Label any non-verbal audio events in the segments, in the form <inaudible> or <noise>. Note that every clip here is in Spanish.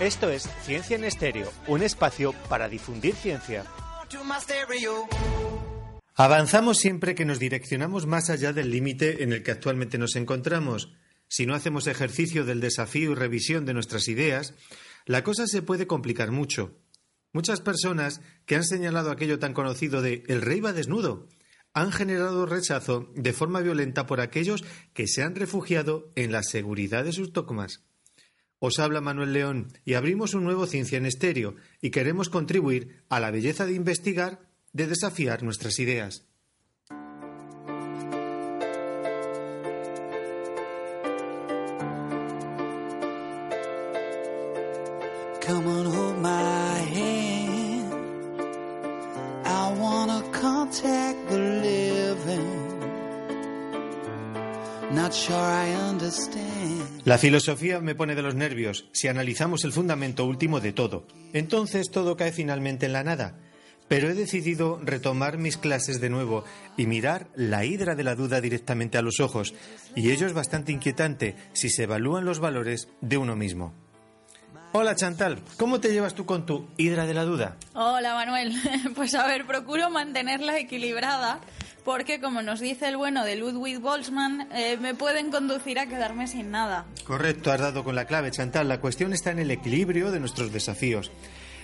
Esto es Ciencia en Estéreo, un espacio para difundir ciencia. Avanzamos siempre que nos direccionamos más allá del límite en el que actualmente nos encontramos. Si no hacemos ejercicio del desafío y revisión de nuestras ideas, la cosa se puede complicar mucho. Muchas personas que han señalado aquello tan conocido de el rey va desnudo han generado rechazo de forma violenta por aquellos que se han refugiado en la seguridad de sus dogmas. Os habla Manuel León y abrimos un nuevo Ciencia en Estéreo y queremos contribuir a la belleza de investigar, de desafiar nuestras ideas. La filosofía me pone de los nervios si analizamos el fundamento último de todo. Entonces todo cae finalmente en la nada. Pero he decidido retomar mis clases de nuevo y mirar la hidra de la duda directamente a los ojos. Y ello es bastante inquietante si se evalúan los valores de uno mismo. Hola Chantal, ¿cómo te llevas tú con tu hidra de la duda? Hola Manuel, <laughs> pues a ver, procuro mantenerla equilibrada porque como nos dice el bueno de Ludwig Boltzmann, eh, me pueden conducir a quedarme sin nada. Correcto, has dado con la clave, Chantal. La cuestión está en el equilibrio de nuestros desafíos.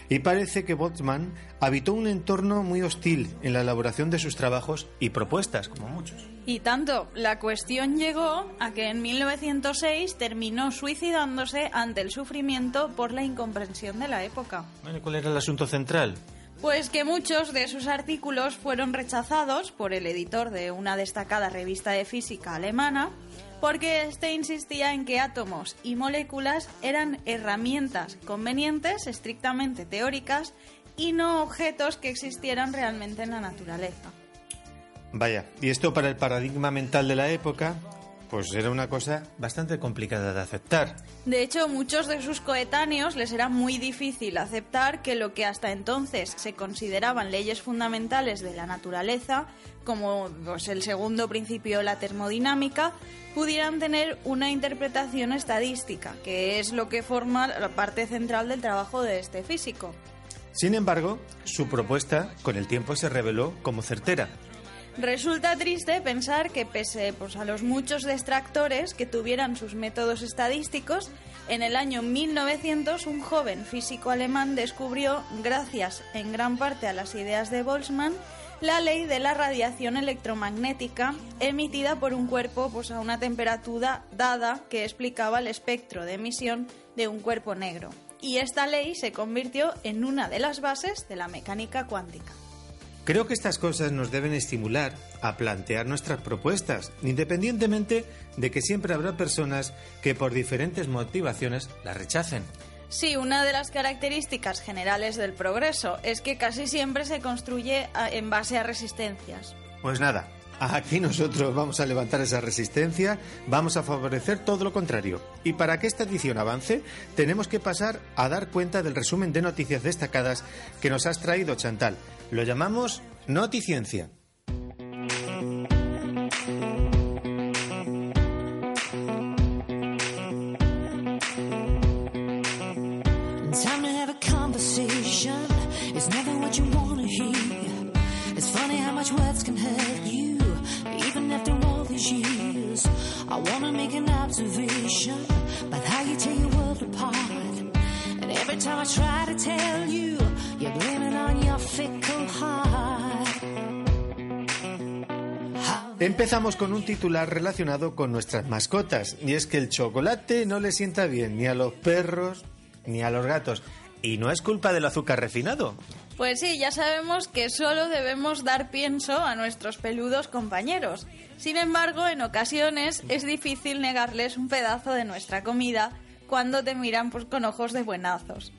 Y parece que Boltzmann habitó un entorno muy hostil en la elaboración de sus trabajos y propuestas, como muchos. Y tanto, la cuestión llegó a que en 1906 terminó suicidándose ante el sufrimiento por la incomprensión de la época. Bueno, ¿Cuál era el asunto central? Pues que muchos de sus artículos fueron rechazados por el editor de una destacada revista de física alemana porque éste insistía en que átomos y moléculas eran herramientas convenientes, estrictamente teóricas, y no objetos que existieran realmente en la naturaleza. Vaya, y esto para el paradigma mental de la época, pues era una cosa bastante complicada de aceptar. De hecho, muchos de sus coetáneos les era muy difícil aceptar que lo que hasta entonces se consideraban leyes fundamentales de la naturaleza, como pues, el segundo principio de la termodinámica, pudieran tener una interpretación estadística, que es lo que forma la parte central del trabajo de este físico. Sin embargo, su propuesta con el tiempo se reveló como certera. Resulta triste pensar que pese pues, a los muchos detractores que tuvieran sus métodos estadísticos, en el año 1900 un joven físico alemán descubrió, gracias en gran parte a las ideas de Boltzmann, la ley de la radiación electromagnética emitida por un cuerpo pues, a una temperatura dada que explicaba el espectro de emisión de un cuerpo negro. Y esta ley se convirtió en una de las bases de la mecánica cuántica. Creo que estas cosas nos deben estimular a plantear nuestras propuestas, independientemente de que siempre habrá personas que por diferentes motivaciones las rechacen. Sí, una de las características generales del progreso es que casi siempre se construye a- en base a resistencias. Pues nada, aquí nosotros vamos a levantar esa resistencia, vamos a favorecer todo lo contrario. Y para que esta edición avance, tenemos que pasar a dar cuenta del resumen de noticias destacadas que nos has traído, Chantal. Lo llamamos Noticiencia. Empezamos con un titular relacionado con nuestras mascotas, y es que el chocolate no le sienta bien ni a los perros ni a los gatos. Y no es culpa del azúcar refinado. Pues sí, ya sabemos que solo debemos dar pienso a nuestros peludos compañeros. Sin embargo, en ocasiones es difícil negarles un pedazo de nuestra comida cuando te miran pues, con ojos de buenazos.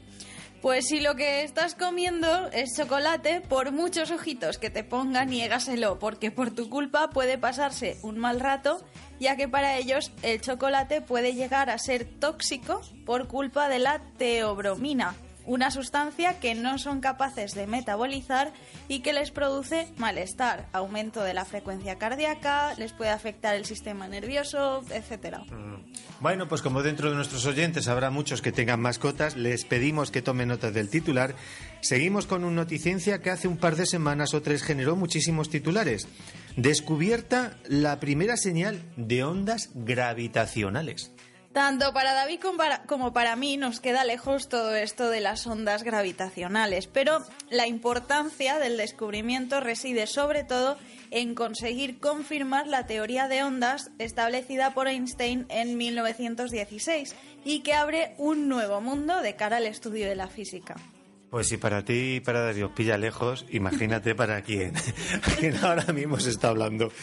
Pues si lo que estás comiendo es chocolate, por muchos ojitos que te pongan, niégaselo, porque por tu culpa puede pasarse un mal rato, ya que para ellos el chocolate puede llegar a ser tóxico por culpa de la teobromina, una sustancia que no son capaces de metabolizar y que les produce malestar, aumento de la frecuencia cardíaca, les puede afectar el sistema nervioso, etcétera. Bueno, pues como dentro de nuestros oyentes habrá muchos que tengan mascotas, les pedimos que tomen nota del titular. Seguimos con una noticiencia que hace un par de semanas o tres generó muchísimos titulares. Descubierta la primera señal de ondas gravitacionales. Tanto para David como para, mí nos queda lejos todo esto de las ondas gravitacionales, pero la importancia del descubrimiento reside sobre todo en conseguir confirmar la teoría de ondas establecida por Einstein en 1916 y que abre un nuevo mundo de cara al estudio de la física. Pues si para ti y para os pilla lejos, imagínate para quién, <laughs> a quién ahora mismo se está hablando.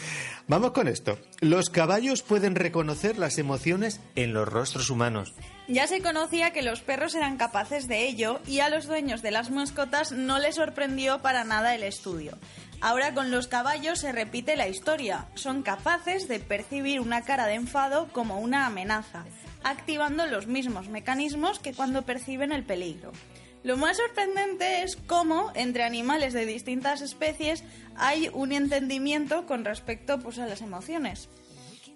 Vamos con esto. Los caballos pueden reconocer las emociones en los rostros humanos. Ya se conocía que los perros eran capaces de ello y a los dueños de las mascotas no les sorprendió para nada el estudio. Ahora con los caballos se repite la historia. Son capaces de percibir una cara de enfado como una amenaza, activando los mismos mecanismos que cuando perciben el peligro. Lo más sorprendente es cómo entre animales de distintas especies hay un entendimiento con respecto pues, a las emociones.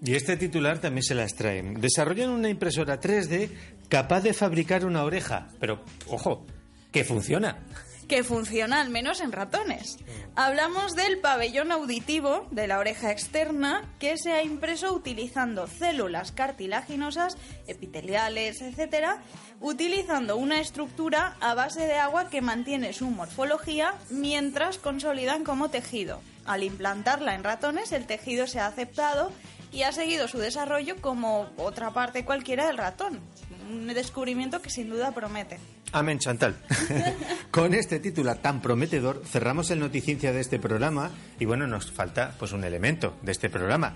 Y este titular también se las traen. Desarrollan una impresora 3D capaz de fabricar una oreja, pero ojo, que funciona. Que funciona al menos en ratones. Hablamos del pabellón auditivo de la oreja externa que se ha impreso utilizando células cartilaginosas, epiteliales, etcétera, utilizando una estructura a base de agua que mantiene su morfología mientras consolidan como tejido. Al implantarla en ratones, el tejido se ha aceptado y ha seguido su desarrollo como otra parte cualquiera del ratón. Un descubrimiento que sin duda promete. Amén, Chantal. <laughs> Con este titular tan prometedor cerramos el noticiencia de este programa y bueno, nos falta pues un elemento de este programa.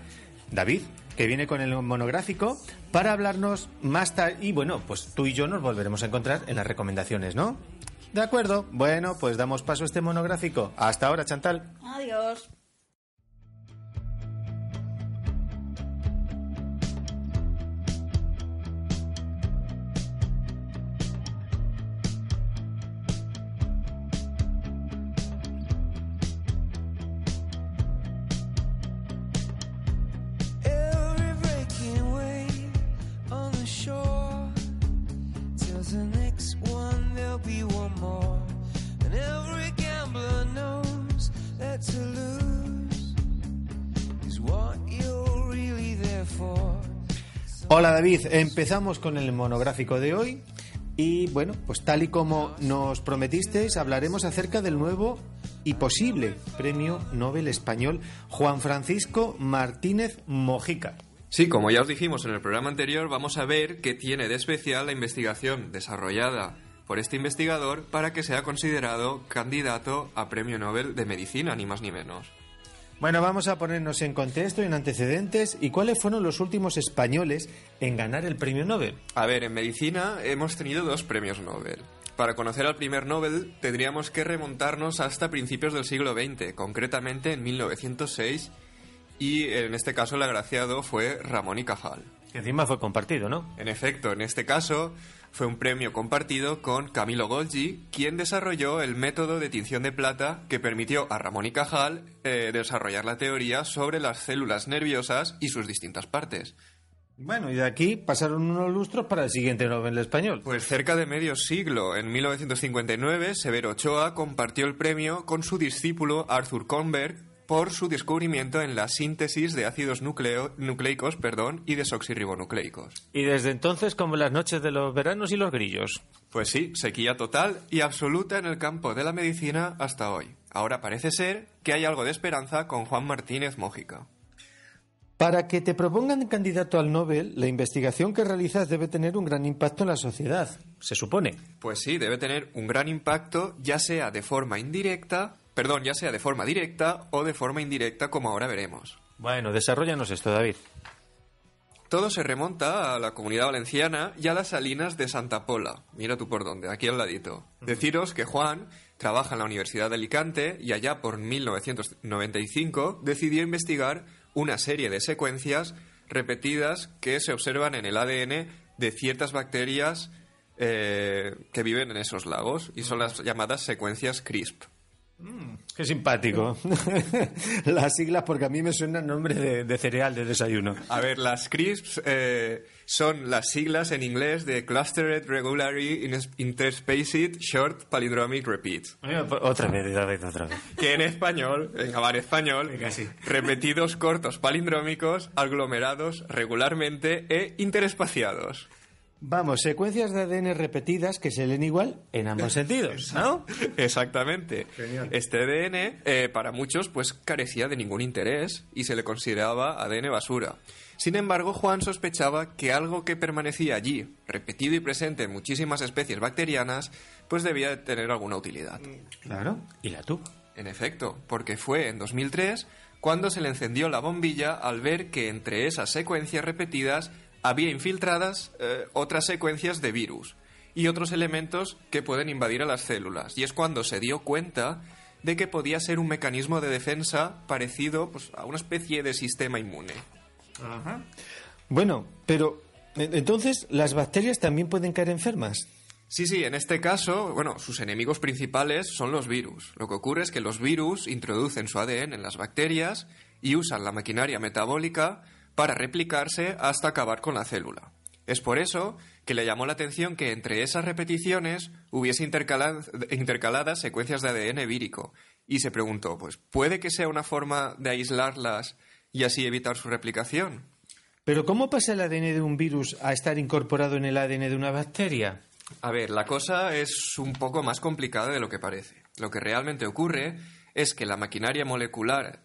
David, que viene con el monográfico para hablarnos más tarde y bueno, pues tú y yo nos volveremos a encontrar en las recomendaciones, ¿no? De acuerdo. Bueno, pues damos paso a este monográfico. Hasta ahora, Chantal. Adiós. Hola David, empezamos con el monográfico de hoy y bueno, pues tal y como nos prometisteis, hablaremos acerca del nuevo y posible Premio Nobel Español Juan Francisco Martínez Mojica. Sí, como ya os dijimos en el programa anterior, vamos a ver qué tiene de especial la investigación desarrollada por este investigador para que sea considerado candidato a Premio Nobel de Medicina, ni más ni menos. Bueno, vamos a ponernos en contexto y en antecedentes y cuáles fueron los últimos españoles en ganar el Premio Nobel. A ver, en medicina hemos tenido dos premios Nobel. Para conocer al primer Nobel tendríamos que remontarnos hasta principios del siglo XX, concretamente en 1906, y en este caso el agraciado fue Ramón y Cajal. Que encima fue compartido, ¿no? En efecto, en este caso fue un premio compartido con Camilo Golgi, quien desarrolló el método de tinción de plata que permitió a Ramón y Cajal eh, desarrollar la teoría sobre las células nerviosas y sus distintas partes. Bueno, y de aquí pasaron unos lustros para el siguiente Nobel español. Pues cerca de medio siglo, en 1959, Severo Ochoa compartió el premio con su discípulo Arthur Kornberg por su descubrimiento en la síntesis de ácidos nucleo- nucleicos perdón, y desoxirribonucleicos. Y desde entonces como las noches de los veranos y los grillos. Pues sí, sequía total y absoluta en el campo de la medicina hasta hoy. Ahora parece ser que hay algo de esperanza con Juan Martínez Mójica. Para que te propongan candidato al Nobel, la investigación que realizas debe tener un gran impacto en la sociedad, se supone. Pues sí, debe tener un gran impacto, ya sea de forma indirecta, perdón, ya sea de forma directa o de forma indirecta, como ahora veremos. Bueno, desarrollanos esto, David. Todo se remonta a la comunidad valenciana y a las salinas de Santa Pola. Mira tú por dónde, aquí al ladito. Deciros que Juan trabaja en la Universidad de Alicante y allá por 1995 decidió investigar una serie de secuencias repetidas que se observan en el ADN de ciertas bacterias eh, que viven en esos lagos y son las llamadas secuencias CRISP. Qué simpático. <laughs> Las siglas, porque a mí me suena nombre de, de cereal de desayuno. A ver, las CRISPs eh, son las siglas en inglés de Clustered Regularly Interspaced Short Palindromic Repeat. Otra vez, David, otra vez. Que en español, venga, vale, español, Venga, sí. repetidos cortos palindrómicos, aglomerados regularmente e interespaciados. Vamos, secuencias de ADN repetidas que se leen igual en ambos <laughs> sentidos, ¿no? Exactamente. Genial. Este ADN, eh, para muchos, pues carecía de ningún interés y se le consideraba ADN basura. Sin embargo, Juan sospechaba que algo que permanecía allí, repetido y presente en muchísimas especies bacterianas, pues debía de tener alguna utilidad. Claro. ¿Y la tú? En efecto, porque fue en 2003 cuando se le encendió la bombilla al ver que entre esas secuencias repetidas había infiltradas eh, otras secuencias de virus y otros elementos que pueden invadir a las células. Y es cuando se dio cuenta de que podía ser un mecanismo de defensa parecido pues, a una especie de sistema inmune. Bueno, pero e- entonces las bacterias también pueden caer enfermas. Sí, sí, en este caso, bueno, sus enemigos principales son los virus. Lo que ocurre es que los virus introducen su ADN en las bacterias y usan la maquinaria metabólica para replicarse hasta acabar con la célula. Es por eso que le llamó la atención que entre esas repeticiones hubiese intercala- intercaladas secuencias de ADN vírico y se preguntó, pues, ¿puede que sea una forma de aislarlas y así evitar su replicación? Pero ¿cómo pasa el ADN de un virus a estar incorporado en el ADN de una bacteria? A ver, la cosa es un poco más complicada de lo que parece. Lo que realmente ocurre es que la maquinaria molecular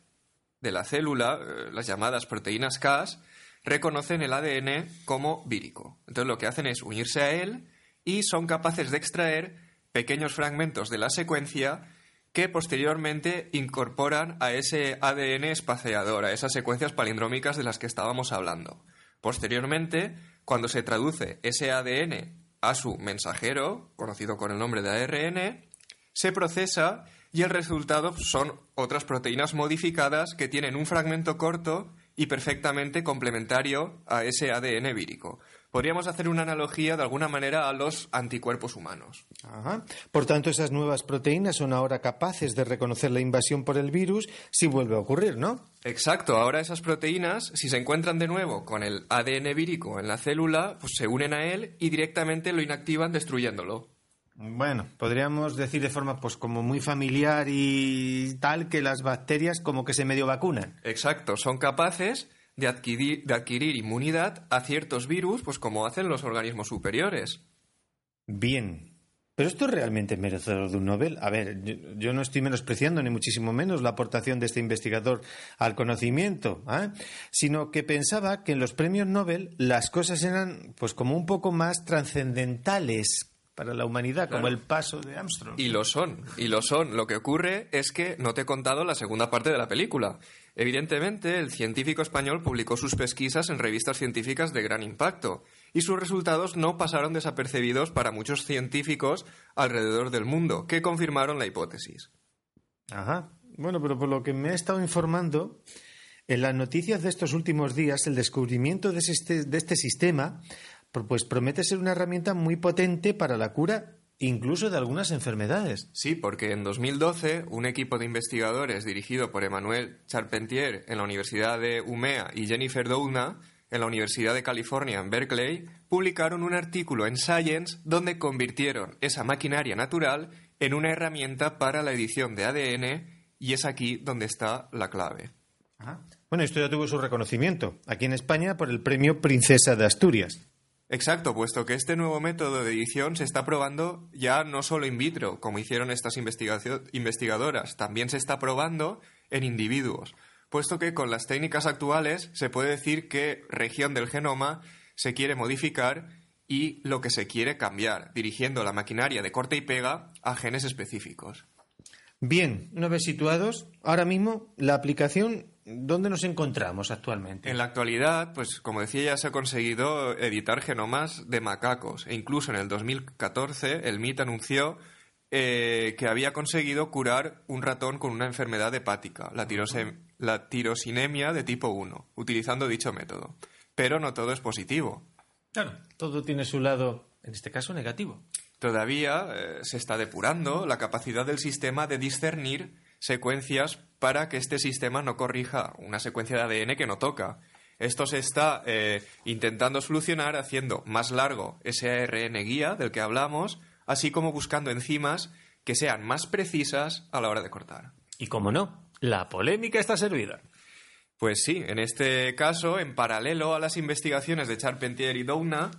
de la célula, eh, las llamadas proteínas Cas, reconocen el ADN como vírico. Entonces lo que hacen es unirse a él y son capaces de extraer pequeños fragmentos de la secuencia que posteriormente incorporan a ese ADN espaciador, a esas secuencias palindrómicas de las que estábamos hablando. Posteriormente, cuando se traduce ese ADN a su mensajero, conocido con el nombre de ARN, se procesa y el resultado son otras proteínas modificadas que tienen un fragmento corto y perfectamente complementario a ese ADN vírico. Podríamos hacer una analogía de alguna manera a los anticuerpos humanos. Ajá. Por tanto, esas nuevas proteínas son ahora capaces de reconocer la invasión por el virus si vuelve a ocurrir, ¿no? Exacto, ahora esas proteínas, si se encuentran de nuevo con el ADN vírico en la célula, pues se unen a él y directamente lo inactivan destruyéndolo. Bueno, podríamos decir de forma pues como muy familiar y tal que las bacterias como que se medio vacunan. Exacto, son capaces de adquirir, de adquirir inmunidad a ciertos virus, pues como hacen los organismos superiores. Bien. Pero esto es realmente merecedor de un Nobel. A ver, yo, yo no estoy menospreciando ni muchísimo menos la aportación de este investigador al conocimiento, ¿eh? sino que pensaba que en los premios Nobel las cosas eran pues como un poco más trascendentales para la humanidad, como el paso de Armstrong. Y lo son, y lo son. Lo que ocurre es que no te he contado la segunda parte de la película. Evidentemente, el científico español publicó sus pesquisas en revistas científicas de gran impacto, y sus resultados no pasaron desapercibidos para muchos científicos alrededor del mundo, que confirmaron la hipótesis. Ajá. Bueno, pero por lo que me he estado informando, en las noticias de estos últimos días, el descubrimiento de este, de este sistema pues promete ser una herramienta muy potente para la cura incluso de algunas enfermedades. Sí, porque en 2012 un equipo de investigadores dirigido por Emmanuel Charpentier en la Universidad de Umea y Jennifer Doudna en la Universidad de California en Berkeley publicaron un artículo en Science donde convirtieron esa maquinaria natural en una herramienta para la edición de ADN y es aquí donde está la clave. Bueno, esto ya tuvo su reconocimiento aquí en España por el premio Princesa de Asturias. Exacto, puesto que este nuevo método de edición se está probando ya no solo in vitro, como hicieron estas investigadoras, también se está probando en individuos. puesto que con las técnicas actuales se puede decir que región del genoma se quiere modificar y lo que se quiere cambiar, dirigiendo la maquinaria de corte y pega a genes específicos. Bien, una vez situados, ahora mismo la aplicación, ¿dónde nos encontramos actualmente? En la actualidad, pues como decía, ya se ha conseguido editar genomas de macacos e incluso en el 2014 el MIT anunció eh, que había conseguido curar un ratón con una enfermedad hepática, la, la tirosinemia de tipo 1, utilizando dicho método. Pero no todo es positivo. Claro, todo tiene su lado, en este caso, negativo. Todavía eh, se está depurando la capacidad del sistema de discernir secuencias para que este sistema no corrija una secuencia de ADN que no toca. Esto se está eh, intentando solucionar haciendo más largo ese ARN guía del que hablamos, así como buscando enzimas que sean más precisas a la hora de cortar. Y como no, la polémica está servida. Pues sí, en este caso, en paralelo a las investigaciones de Charpentier y Doudna,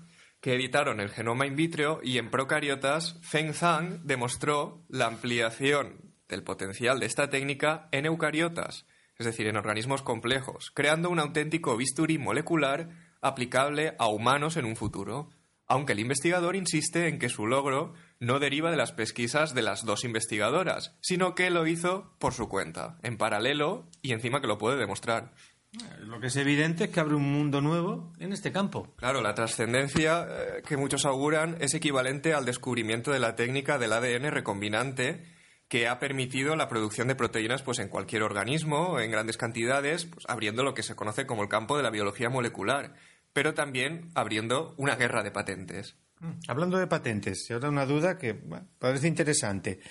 que editaron el genoma in vitro y en procariotas, Feng Zhang demostró la ampliación del potencial de esta técnica en eucariotas, es decir, en organismos complejos, creando un auténtico bisturí molecular aplicable a humanos en un futuro, aunque el investigador insiste en que su logro no deriva de las pesquisas de las dos investigadoras, sino que lo hizo por su cuenta, en paralelo y encima que lo puede demostrar. Lo que es evidente es que abre un mundo nuevo en este campo. Claro, la trascendencia eh, que muchos auguran es equivalente al descubrimiento de la técnica del ADN recombinante que ha permitido la producción de proteínas pues, en cualquier organismo, en grandes cantidades, pues, abriendo lo que se conoce como el campo de la biología molecular, pero también abriendo una guerra de patentes. Hablando de patentes, y ahora una duda que bueno, parece interesante.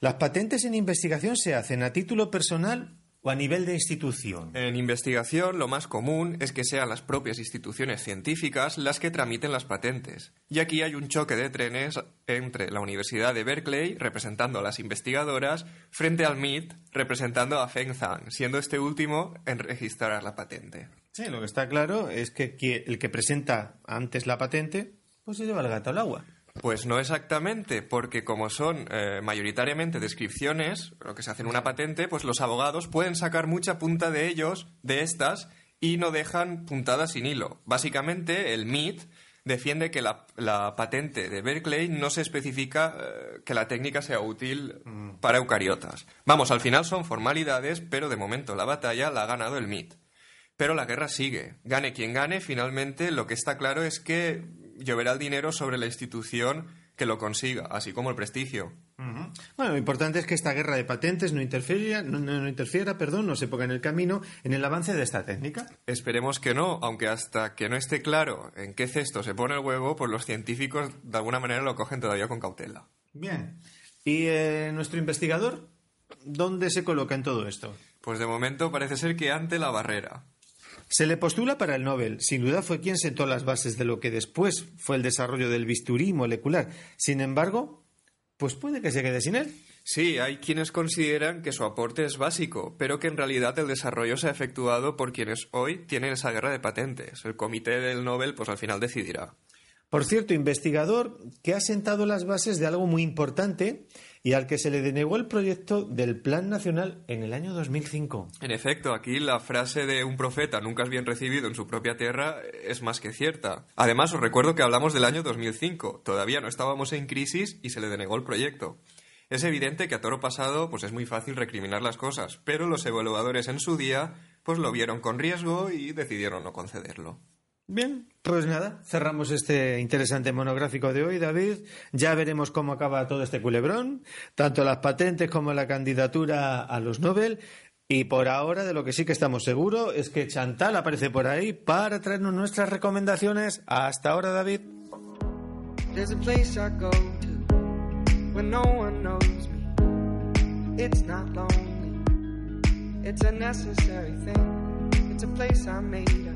¿Las patentes en investigación se hacen a título personal o a nivel de institución? En investigación, lo más común es que sean las propias instituciones científicas las que tramiten las patentes. Y aquí hay un choque de trenes entre la Universidad de Berkeley, representando a las investigadoras, frente al MIT, representando a Feng Zhang, siendo este último en registrar la patente. Sí, lo que está claro es que el que presenta antes la patente, pues se lleva el gato al agua. Pues no exactamente, porque como son eh, mayoritariamente descripciones, lo que se hace en una patente, pues los abogados pueden sacar mucha punta de ellos, de estas, y no dejan puntadas sin hilo. Básicamente, el MIT defiende que la, la patente de Berkeley no se especifica eh, que la técnica sea útil para eucariotas. Vamos, al final son formalidades, pero de momento la batalla la ha ganado el MIT. Pero la guerra sigue. Gane quien gane, finalmente lo que está claro es que lloverá el dinero sobre la institución que lo consiga, así como el prestigio. Bueno, lo importante es que esta guerra de patentes no interfiera, no, no- no interfiera, perdón, no se ponga en el camino en el avance de esta técnica. Esperemos que no, aunque hasta que no esté claro en qué cesto se pone el huevo, pues los científicos de alguna manera lo cogen todavía con cautela. Bien. ¿Y eh, nuestro investigador? ¿Dónde se coloca en todo esto? Pues de momento parece ser que ante la barrera. Se le postula para el Nobel. Sin duda fue quien sentó las bases de lo que después fue el desarrollo del bisturí molecular. Sin embargo, pues puede que se quede sin él. Sí, hay quienes consideran que su aporte es básico, pero que en realidad el desarrollo se ha efectuado por quienes hoy tienen esa guerra de patentes. El comité del Nobel, pues al final decidirá. Por cierto, investigador que ha sentado las bases de algo muy importante y al que se le denegó el proyecto del Plan Nacional en el año 2005. En efecto, aquí la frase de un profeta nunca es bien recibido en su propia tierra es más que cierta. Además, os recuerdo que hablamos del año 2005. Todavía no estábamos en crisis y se le denegó el proyecto. Es evidente que a toro pasado pues es muy fácil recriminar las cosas, pero los evaluadores en su día pues lo vieron con riesgo y decidieron no concederlo. Bien, pues nada, cerramos este interesante monográfico de hoy, David. Ya veremos cómo acaba todo este culebrón, tanto las patentes como la candidatura a los Nobel. Y por ahora, de lo que sí que estamos seguros, es que Chantal aparece por ahí para traernos nuestras recomendaciones. Hasta ahora, David. It's a necessary thing. It's a place made up.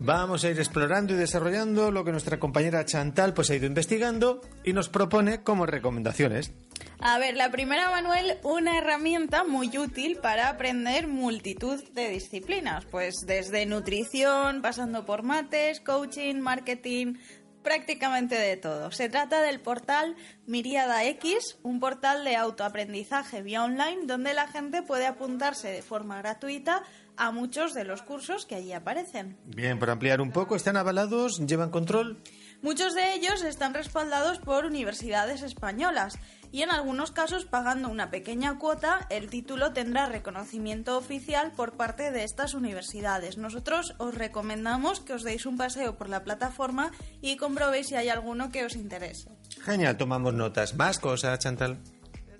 Vamos a ir explorando y desarrollando lo que nuestra compañera Chantal pues ha ido investigando y nos propone como recomendaciones. A ver, la primera, Manuel, una herramienta muy útil para aprender multitud de disciplinas, pues desde nutrición, pasando por mates, coaching, marketing, prácticamente de todo. Se trata del portal Miriada X, un portal de autoaprendizaje vía online donde la gente puede apuntarse de forma gratuita a muchos de los cursos que allí aparecen. Bien, por ampliar un poco, ¿están avalados? ¿Llevan control? Muchos de ellos están respaldados por universidades españolas y en algunos casos pagando una pequeña cuota el título tendrá reconocimiento oficial por parte de estas universidades. Nosotros os recomendamos que os deis un paseo por la plataforma y comprobéis si hay alguno que os interese. Genial, tomamos notas. Más cosas, Chantal.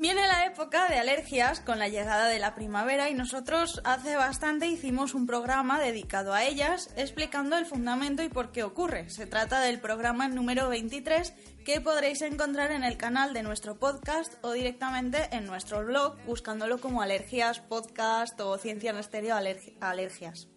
Viene la época de alergias con la llegada de la primavera y nosotros hace bastante hicimos un programa dedicado a ellas explicando el fundamento y por qué ocurre. Se trata del programa número 23 que podréis encontrar en el canal de nuestro podcast o directamente en nuestro blog buscándolo como alergias podcast o ciencia en estéreo alergi- alergias.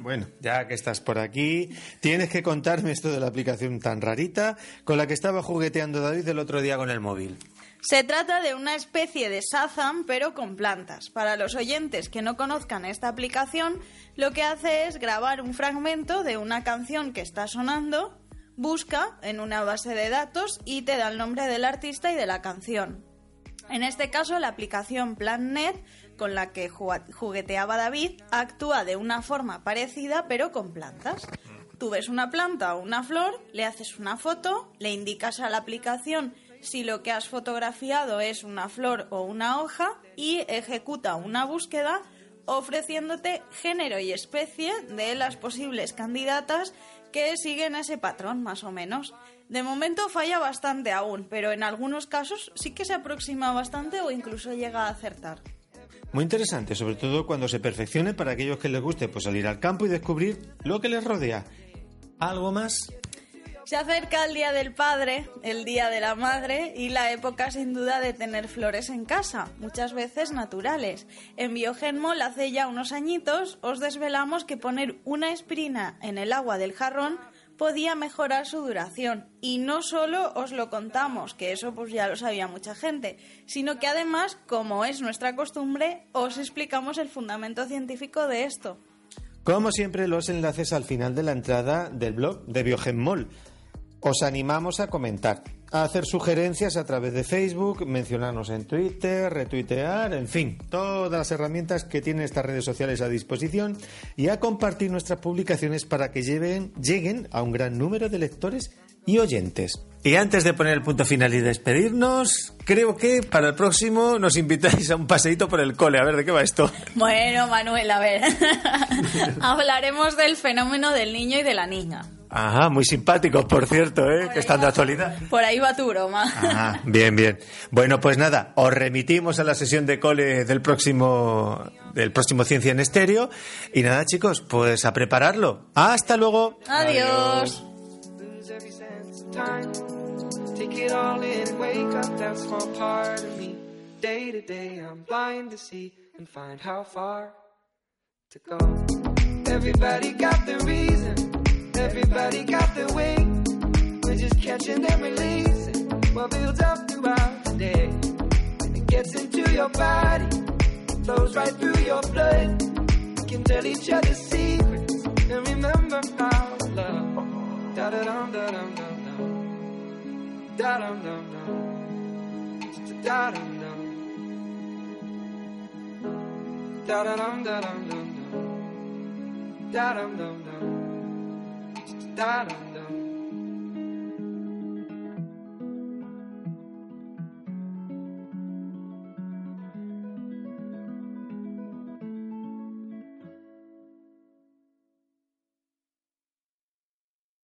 Bueno, ya que estás por aquí, tienes que contarme esto de la aplicación tan rarita con la que estaba jugueteando David el otro día con el móvil. Se trata de una especie de Shazam, pero con plantas. Para los oyentes que no conozcan esta aplicación, lo que hace es grabar un fragmento de una canción que está sonando, busca en una base de datos y te da el nombre del artista y de la canción. En este caso, la aplicación PlanNet, con la que ju- jugueteaba David, actúa de una forma parecida, pero con plantas. Tú ves una planta o una flor, le haces una foto, le indicas a la aplicación si lo que has fotografiado es una flor o una hoja y ejecuta una búsqueda ofreciéndote género y especie de las posibles candidatas que siguen ese patrón, más o menos. De momento falla bastante aún, pero en algunos casos sí que se aproxima bastante o incluso llega a acertar. Muy interesante, sobre todo cuando se perfeccione para aquellos que les guste pues, salir al campo y descubrir lo que les rodea. ¿Algo más? Se acerca el Día del Padre, el Día de la Madre y la época sin duda de tener flores en casa, muchas veces naturales. En Biogenmol hace ya unos añitos os desvelamos que poner una aspirina en el agua del jarrón podía mejorar su duración. Y no solo os lo contamos, que eso pues ya lo sabía mucha gente, sino que además, como es nuestra costumbre, os explicamos el fundamento científico de esto. Como siempre, los enlaces al final de la entrada del blog de Biogenmol. Os animamos a comentar, a hacer sugerencias a través de Facebook, mencionarnos en Twitter, retuitear, en fin, todas las herramientas que tienen estas redes sociales a disposición y a compartir nuestras publicaciones para que lleguen a un gran número de lectores y oyentes. Y antes de poner el punto final y despedirnos, creo que para el próximo nos invitáis a un paseíto por el cole. A ver, ¿de qué va esto? <laughs> Bueno, Manuel, a ver. <laughs> Hablaremos del fenómeno del niño y de la niña. Ajá, muy simpáticos, por cierto, ¿eh? que están de actualidad. Por ahí va tu broma. Ajá, bien, bien. Bueno, pues nada, os remitimos a la sesión de cole del próximo, del próximo Ciencia en Estéreo. Y nada, chicos, pues a prepararlo. Hasta luego. Adiós. Everybody got their reason, everybody got their way. We're just catching and releasing what builds up throughout the day. It gets into your body, flows right through your blood. We can tell each other secrets and remember to love. Da da dum da dum dum dum. Da dum dum dum. Da dum dum. Da dum dum dum dum. Da dum dum dum da da.